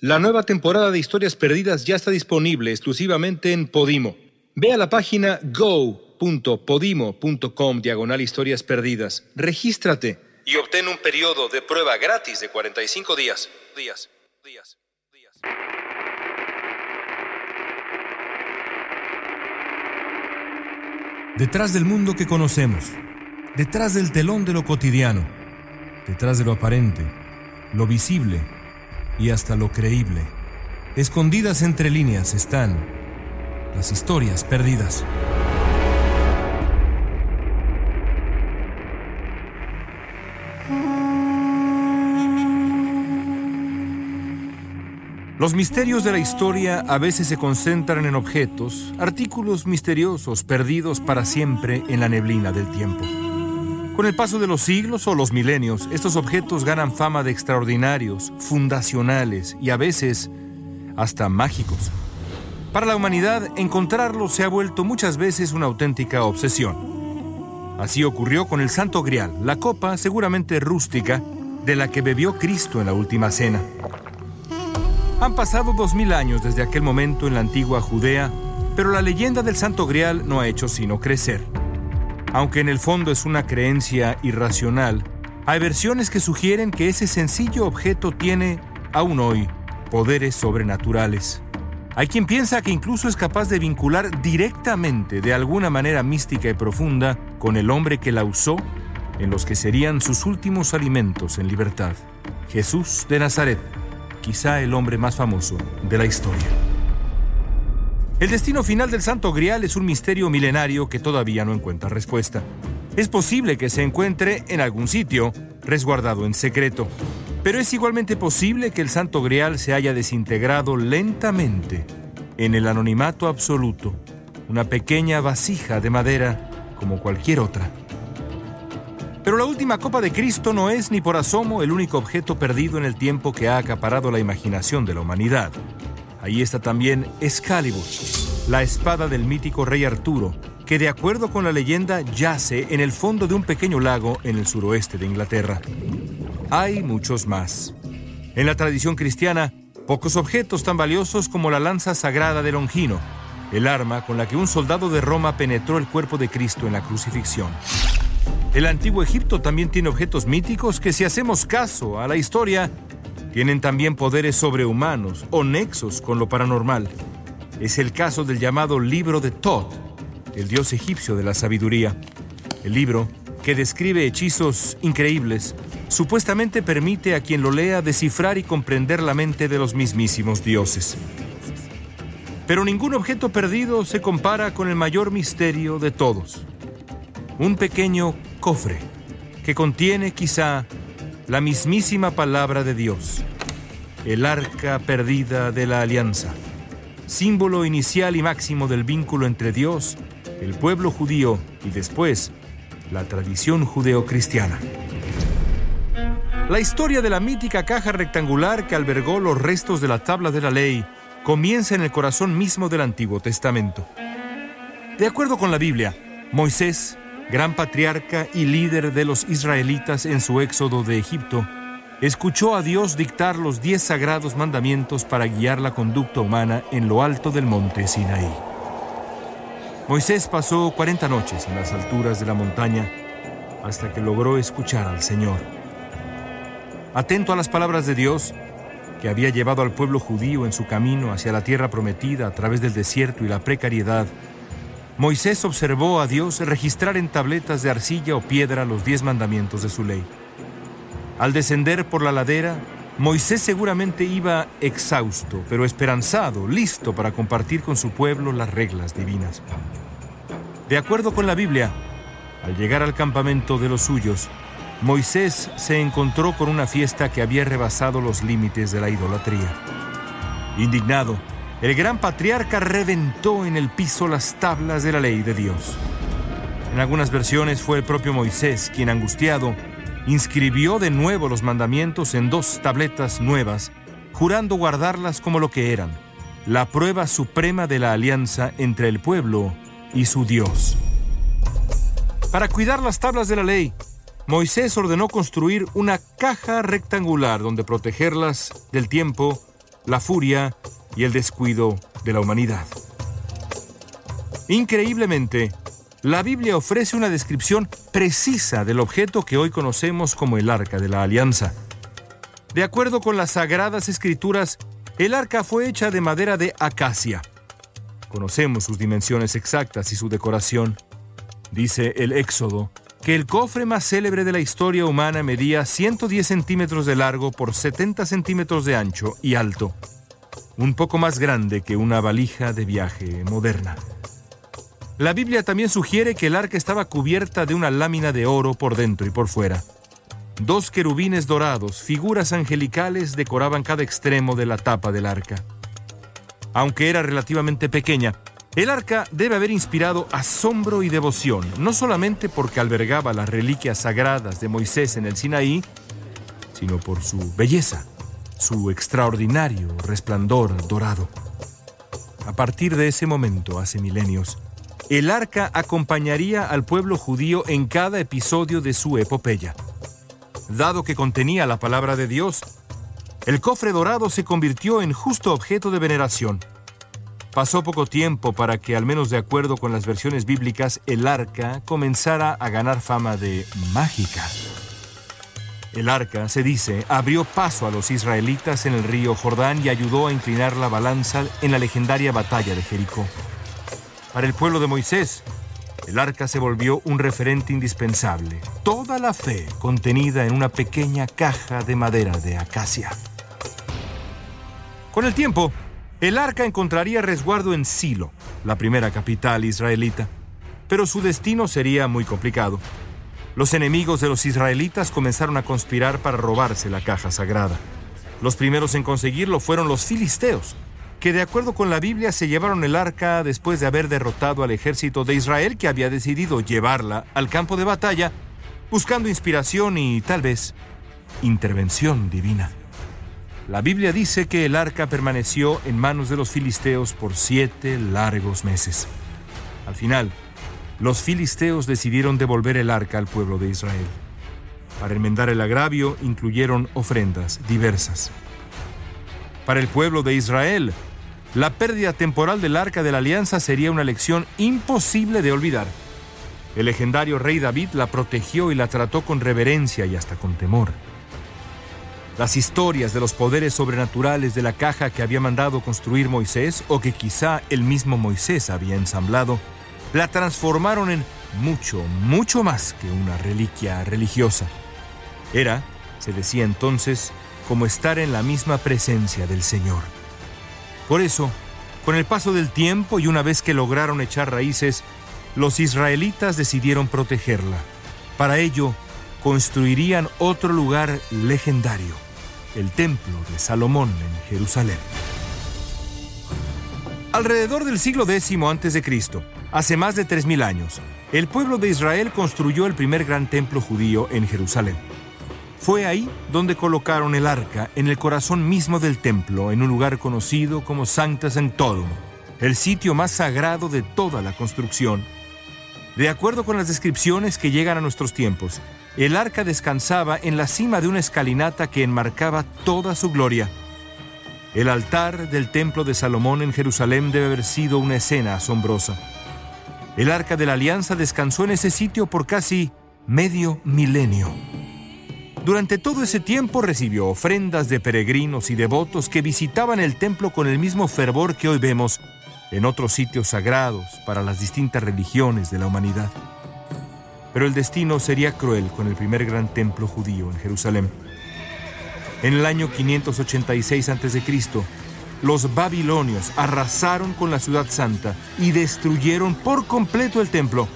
La nueva temporada de Historias Perdidas ya está disponible exclusivamente en Podimo. Ve a la página go.podimo.com diagonal historias perdidas. Regístrate y obtén un periodo de prueba gratis de 45 días. Días, días, días. Detrás del mundo que conocemos, detrás del telón de lo cotidiano, detrás de lo aparente, lo visible y hasta lo creíble, escondidas entre líneas están las historias perdidas. Los misterios de la historia a veces se concentran en objetos, artículos misteriosos perdidos para siempre en la neblina del tiempo. Con el paso de los siglos o los milenios, estos objetos ganan fama de extraordinarios, fundacionales y a veces hasta mágicos. Para la humanidad, encontrarlos se ha vuelto muchas veces una auténtica obsesión. Así ocurrió con el Santo Grial, la copa seguramente rústica de la que bebió Cristo en la última cena. Han pasado dos mil años desde aquel momento en la antigua Judea, pero la leyenda del Santo Grial no ha hecho sino crecer. Aunque en el fondo es una creencia irracional, hay versiones que sugieren que ese sencillo objeto tiene, aún hoy, poderes sobrenaturales. Hay quien piensa que incluso es capaz de vincular directamente, de alguna manera mística y profunda, con el hombre que la usó en los que serían sus últimos alimentos en libertad, Jesús de Nazaret quizá el hombre más famoso de la historia. El destino final del Santo Grial es un misterio milenario que todavía no encuentra respuesta. Es posible que se encuentre en algún sitio, resguardado en secreto, pero es igualmente posible que el Santo Grial se haya desintegrado lentamente en el anonimato absoluto, una pequeña vasija de madera como cualquier otra. Pero la última copa de Cristo no es ni por asomo el único objeto perdido en el tiempo que ha acaparado la imaginación de la humanidad. Ahí está también Excalibur, la espada del mítico rey Arturo, que de acuerdo con la leyenda yace en el fondo de un pequeño lago en el suroeste de Inglaterra. Hay muchos más. En la tradición cristiana, pocos objetos tan valiosos como la lanza sagrada de Longino, el arma con la que un soldado de Roma penetró el cuerpo de Cristo en la crucifixión. El antiguo Egipto también tiene objetos míticos que si hacemos caso a la historia, tienen también poderes sobrehumanos o nexos con lo paranormal. Es el caso del llamado libro de Thoth, el dios egipcio de la sabiduría. El libro, que describe hechizos increíbles, supuestamente permite a quien lo lea descifrar y comprender la mente de los mismísimos dioses. Pero ningún objeto perdido se compara con el mayor misterio de todos. Un pequeño cofre que contiene quizá la mismísima palabra de Dios, el arca perdida de la alianza, símbolo inicial y máximo del vínculo entre Dios, el pueblo judío y después la tradición judeocristiana. La historia de la mítica caja rectangular que albergó los restos de la tabla de la ley comienza en el corazón mismo del Antiguo Testamento. De acuerdo con la Biblia, Moisés gran patriarca y líder de los israelitas en su éxodo de Egipto, escuchó a Dios dictar los diez sagrados mandamientos para guiar la conducta humana en lo alto del monte Sinaí. Moisés pasó 40 noches en las alturas de la montaña hasta que logró escuchar al Señor. Atento a las palabras de Dios, que había llevado al pueblo judío en su camino hacia la tierra prometida a través del desierto y la precariedad, Moisés observó a Dios registrar en tabletas de arcilla o piedra los diez mandamientos de su ley. Al descender por la ladera, Moisés seguramente iba exhausto, pero esperanzado, listo para compartir con su pueblo las reglas divinas. De acuerdo con la Biblia, al llegar al campamento de los suyos, Moisés se encontró con una fiesta que había rebasado los límites de la idolatría. Indignado, el gran patriarca reventó en el piso las tablas de la ley de Dios. En algunas versiones fue el propio Moisés quien, angustiado, inscribió de nuevo los mandamientos en dos tabletas nuevas, jurando guardarlas como lo que eran, la prueba suprema de la alianza entre el pueblo y su Dios. Para cuidar las tablas de la ley, Moisés ordenó construir una caja rectangular donde protegerlas del tiempo la furia y el descuido de la humanidad. Increíblemente, la Biblia ofrece una descripción precisa del objeto que hoy conocemos como el Arca de la Alianza. De acuerdo con las Sagradas Escrituras, el arca fue hecha de madera de acacia. Conocemos sus dimensiones exactas y su decoración. Dice el Éxodo que el cofre más célebre de la historia humana medía 110 centímetros de largo por 70 centímetros de ancho y alto, un poco más grande que una valija de viaje moderna. La Biblia también sugiere que el arca estaba cubierta de una lámina de oro por dentro y por fuera. Dos querubines dorados, figuras angelicales, decoraban cada extremo de la tapa del arca. Aunque era relativamente pequeña, el arca debe haber inspirado asombro y devoción, no solamente porque albergaba las reliquias sagradas de Moisés en el Sinaí, sino por su belleza, su extraordinario resplandor dorado. A partir de ese momento, hace milenios, el arca acompañaría al pueblo judío en cada episodio de su epopeya. Dado que contenía la palabra de Dios, el cofre dorado se convirtió en justo objeto de veneración. Pasó poco tiempo para que, al menos de acuerdo con las versiones bíblicas, el arca comenzara a ganar fama de mágica. El arca, se dice, abrió paso a los israelitas en el río Jordán y ayudó a inclinar la balanza en la legendaria batalla de Jericó. Para el pueblo de Moisés, el arca se volvió un referente indispensable, toda la fe contenida en una pequeña caja de madera de acacia. Con el tiempo, el arca encontraría resguardo en Silo, la primera capital israelita, pero su destino sería muy complicado. Los enemigos de los israelitas comenzaron a conspirar para robarse la caja sagrada. Los primeros en conseguirlo fueron los filisteos, que de acuerdo con la Biblia se llevaron el arca después de haber derrotado al ejército de Israel que había decidido llevarla al campo de batalla, buscando inspiración y tal vez intervención divina. La Biblia dice que el arca permaneció en manos de los filisteos por siete largos meses. Al final, los filisteos decidieron devolver el arca al pueblo de Israel. Para enmendar el agravio incluyeron ofrendas diversas. Para el pueblo de Israel, la pérdida temporal del arca de la alianza sería una lección imposible de olvidar. El legendario rey David la protegió y la trató con reverencia y hasta con temor. Las historias de los poderes sobrenaturales de la caja que había mandado construir Moisés o que quizá el mismo Moisés había ensamblado, la transformaron en mucho, mucho más que una reliquia religiosa. Era, se decía entonces, como estar en la misma presencia del Señor. Por eso, con el paso del tiempo y una vez que lograron echar raíces, los israelitas decidieron protegerla. Para ello, construirían otro lugar legendario el templo de Salomón en Jerusalén. Alrededor del siglo X a.C., hace más de 3.000 años, el pueblo de Israel construyó el primer gran templo judío en Jerusalén. Fue ahí donde colocaron el arca en el corazón mismo del templo, en un lugar conocido como Sancta Sanctorum, el sitio más sagrado de toda la construcción. De acuerdo con las descripciones que llegan a nuestros tiempos, el arca descansaba en la cima de una escalinata que enmarcaba toda su gloria. El altar del templo de Salomón en Jerusalén debe haber sido una escena asombrosa. El arca de la alianza descansó en ese sitio por casi medio milenio. Durante todo ese tiempo recibió ofrendas de peregrinos y devotos que visitaban el templo con el mismo fervor que hoy vemos en otros sitios sagrados para las distintas religiones de la humanidad. Pero el destino sería cruel con el primer gran templo judío en Jerusalén. En el año 586 a.C., los babilonios arrasaron con la ciudad santa y destruyeron por completo el templo.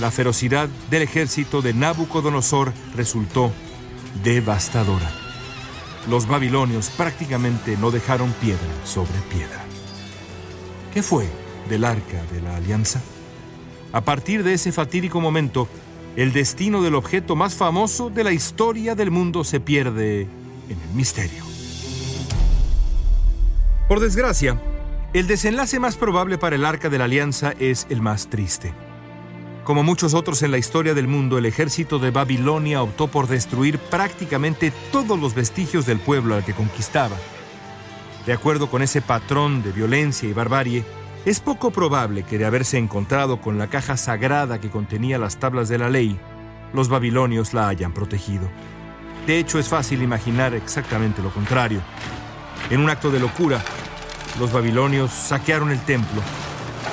La ferocidad del ejército de Nabucodonosor resultó devastadora. Los babilonios prácticamente no dejaron piedra sobre piedra. ¿Qué fue del arca de la alianza? A partir de ese fatídico momento, el destino del objeto más famoso de la historia del mundo se pierde en el misterio. Por desgracia, el desenlace más probable para el Arca de la Alianza es el más triste. Como muchos otros en la historia del mundo, el ejército de Babilonia optó por destruir prácticamente todos los vestigios del pueblo al que conquistaba. De acuerdo con ese patrón de violencia y barbarie, es poco probable que de haberse encontrado con la caja sagrada que contenía las tablas de la ley, los babilonios la hayan protegido. De hecho, es fácil imaginar exactamente lo contrario. En un acto de locura, los babilonios saquearon el templo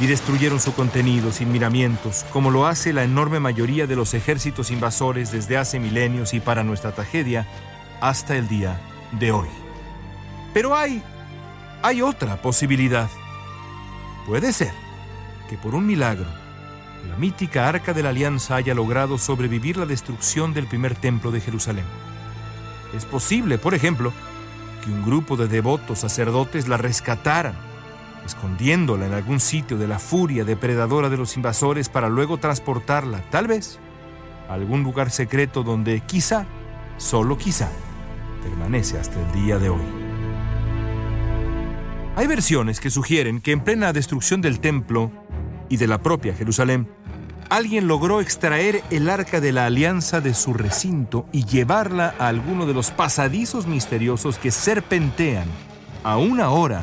y destruyeron su contenido sin miramientos, como lo hace la enorme mayoría de los ejércitos invasores desde hace milenios y para nuestra tragedia hasta el día de hoy. Pero hay, hay otra posibilidad. Puede ser que por un milagro, la mítica Arca de la Alianza haya logrado sobrevivir la destrucción del primer templo de Jerusalén. Es posible, por ejemplo, que un grupo de devotos sacerdotes la rescataran escondiéndola en algún sitio de la furia depredadora de los invasores para luego transportarla, tal vez, a algún lugar secreto donde quizá, solo quizá, permanece hasta el día de hoy. Hay versiones que sugieren que en plena destrucción del templo y de la propia Jerusalén, alguien logró extraer el arca de la alianza de su recinto y llevarla a alguno de los pasadizos misteriosos que serpentean, aún ahora,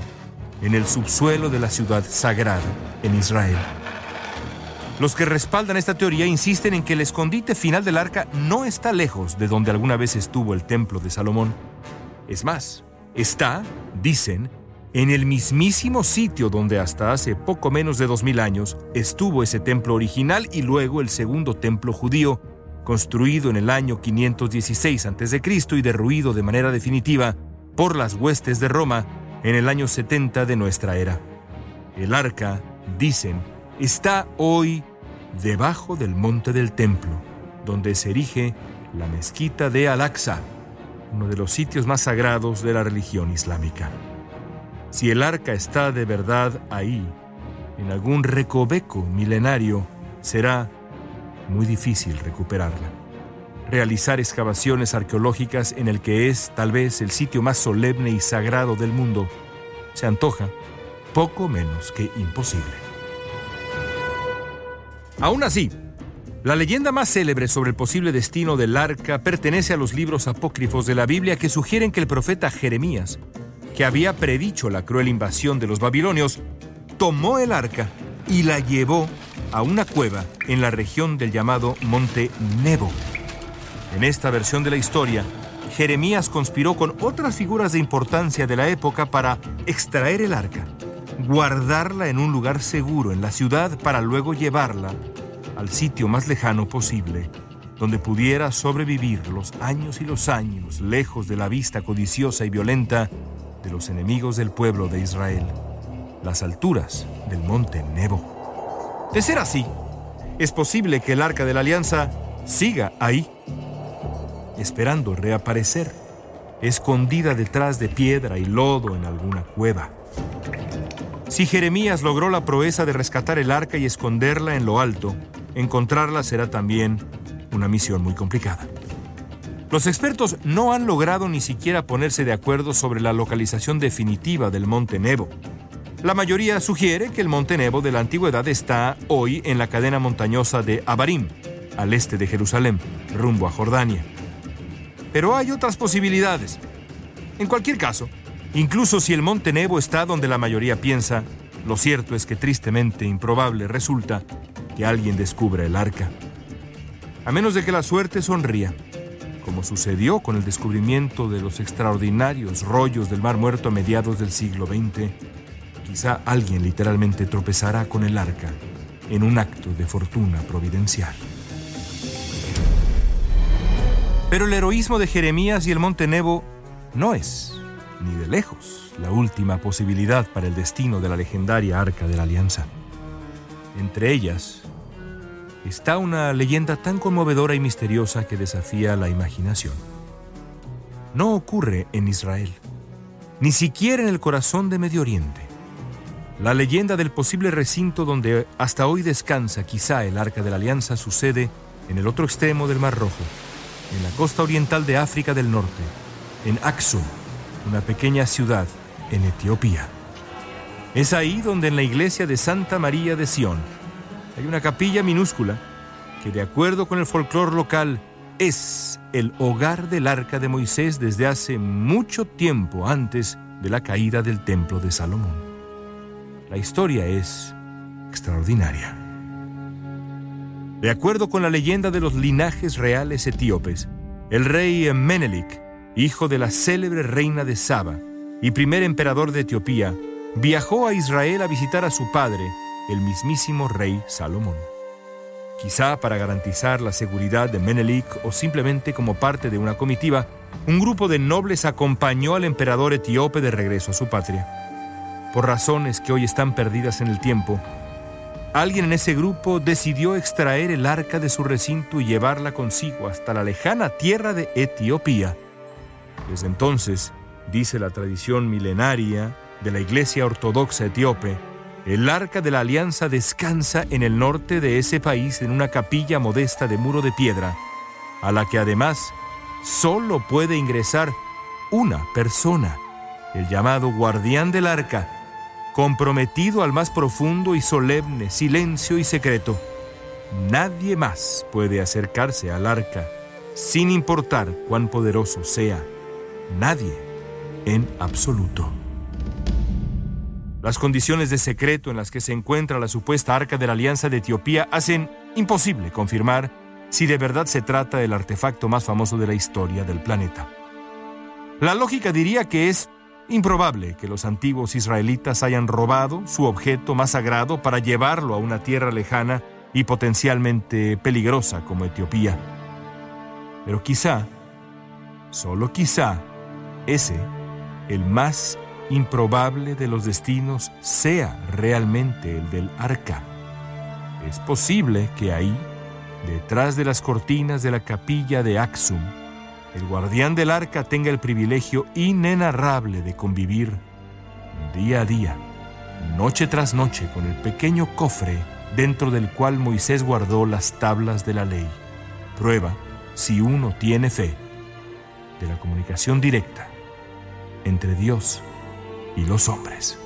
en el subsuelo de la ciudad sagrada en Israel. Los que respaldan esta teoría insisten en que el escondite final del arca no está lejos de donde alguna vez estuvo el templo de Salomón. Es más, está, dicen, en el mismísimo sitio donde hasta hace poco menos de 2000 años estuvo ese templo original y luego el segundo templo judío, construido en el año 516 a.C. y derruido de manera definitiva por las huestes de Roma en el año 70 de nuestra era. El arca, dicen, está hoy debajo del monte del templo, donde se erige la mezquita de Al-Aqsa, uno de los sitios más sagrados de la religión islámica. Si el arca está de verdad ahí, en algún recoveco milenario, será muy difícil recuperarla realizar excavaciones arqueológicas en el que es tal vez el sitio más solemne y sagrado del mundo, se antoja poco menos que imposible. Aún así, la leyenda más célebre sobre el posible destino del arca pertenece a los libros apócrifos de la Biblia que sugieren que el profeta Jeremías, que había predicho la cruel invasión de los babilonios, tomó el arca y la llevó a una cueva en la región del llamado Monte Nebo. En esta versión de la historia, Jeremías conspiró con otras figuras de importancia de la época para extraer el arca, guardarla en un lugar seguro en la ciudad para luego llevarla al sitio más lejano posible, donde pudiera sobrevivir los años y los años lejos de la vista codiciosa y violenta de los enemigos del pueblo de Israel, las alturas del monte Nebo. De ser así, es posible que el arca de la alianza siga ahí esperando reaparecer, escondida detrás de piedra y lodo en alguna cueva. Si Jeremías logró la proeza de rescatar el arca y esconderla en lo alto, encontrarla será también una misión muy complicada. Los expertos no han logrado ni siquiera ponerse de acuerdo sobre la localización definitiva del Monte Nebo. La mayoría sugiere que el Monte Nebo de la antigüedad está hoy en la cadena montañosa de Abarim, al este de Jerusalén, rumbo a Jordania. Pero hay otras posibilidades. En cualquier caso, incluso si el Monte Nebo está donde la mayoría piensa, lo cierto es que tristemente improbable resulta que alguien descubra el arca. A menos de que la suerte sonría, como sucedió con el descubrimiento de los extraordinarios rollos del Mar Muerto a mediados del siglo XX, quizá alguien literalmente tropezará con el arca en un acto de fortuna providencial. Pero el heroísmo de Jeremías y el Monte Nebo no es, ni de lejos, la última posibilidad para el destino de la legendaria Arca de la Alianza. Entre ellas está una leyenda tan conmovedora y misteriosa que desafía la imaginación. No ocurre en Israel, ni siquiera en el corazón de Medio Oriente. La leyenda del posible recinto donde hasta hoy descansa quizá el Arca de la Alianza sucede en el otro extremo del Mar Rojo, en la costa oriental de África del Norte, en Aksum, una pequeña ciudad en Etiopía. Es ahí donde en la iglesia de Santa María de Sion hay una capilla minúscula que de acuerdo con el folclore local es el hogar del arca de Moisés desde hace mucho tiempo antes de la caída del templo de Salomón. La historia es extraordinaria. De acuerdo con la leyenda de los linajes reales etíopes, el rey Menelik, hijo de la célebre reina de Saba y primer emperador de Etiopía, viajó a Israel a visitar a su padre, el mismísimo rey Salomón. Quizá para garantizar la seguridad de Menelik o simplemente como parte de una comitiva, un grupo de nobles acompañó al emperador etíope de regreso a su patria. Por razones que hoy están perdidas en el tiempo, alguien en ese grupo decidió extraer el arca de su recinto y llevarla consigo hasta la lejana tierra de Etiopía. Desde entonces, dice la tradición milenaria de la Iglesia Ortodoxa etíope, el arca de la alianza descansa en el norte de ese país en una capilla modesta de muro de piedra, a la que además solo puede ingresar una persona, el llamado guardián del arca, comprometido al más profundo y solemne silencio y secreto. Nadie más puede acercarse al arca, sin importar cuán poderoso sea. Nadie en absoluto. Las condiciones de secreto en las que se encuentra la supuesta arca de la Alianza de Etiopía hacen imposible confirmar si de verdad se trata del artefacto más famoso de la historia del planeta. La lógica diría que es improbable que los antiguos israelitas hayan robado su objeto más sagrado para llevarlo a una tierra lejana y potencialmente peligrosa como Etiopía. Pero quizá, solo quizá, ese, el más improbable de los destinos sea realmente el del arca. Es posible que ahí, detrás de las cortinas de la capilla de Axum, el guardián del arca tenga el privilegio inenarrable de convivir día a día, noche tras noche, con el pequeño cofre dentro del cual Moisés guardó las tablas de la ley. Prueba, si uno tiene fe, de la comunicación directa entre Dios y los hombres.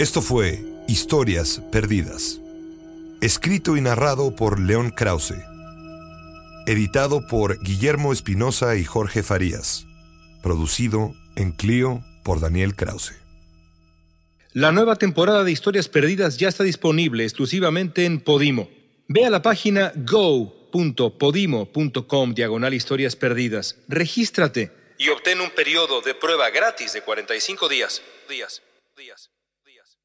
Esto fue Historias Perdidas, escrito y narrado por León Krause, editado por Guillermo Espinosa y Jorge Farías, producido en Clio por Daniel Krause. La nueva temporada de Historias Perdidas ya está disponible exclusivamente en Podimo. Ve a la página go.podimo.com diagonal historias perdidas, regístrate y obtén un periodo de prueba gratis de 45 días. Días, días, días.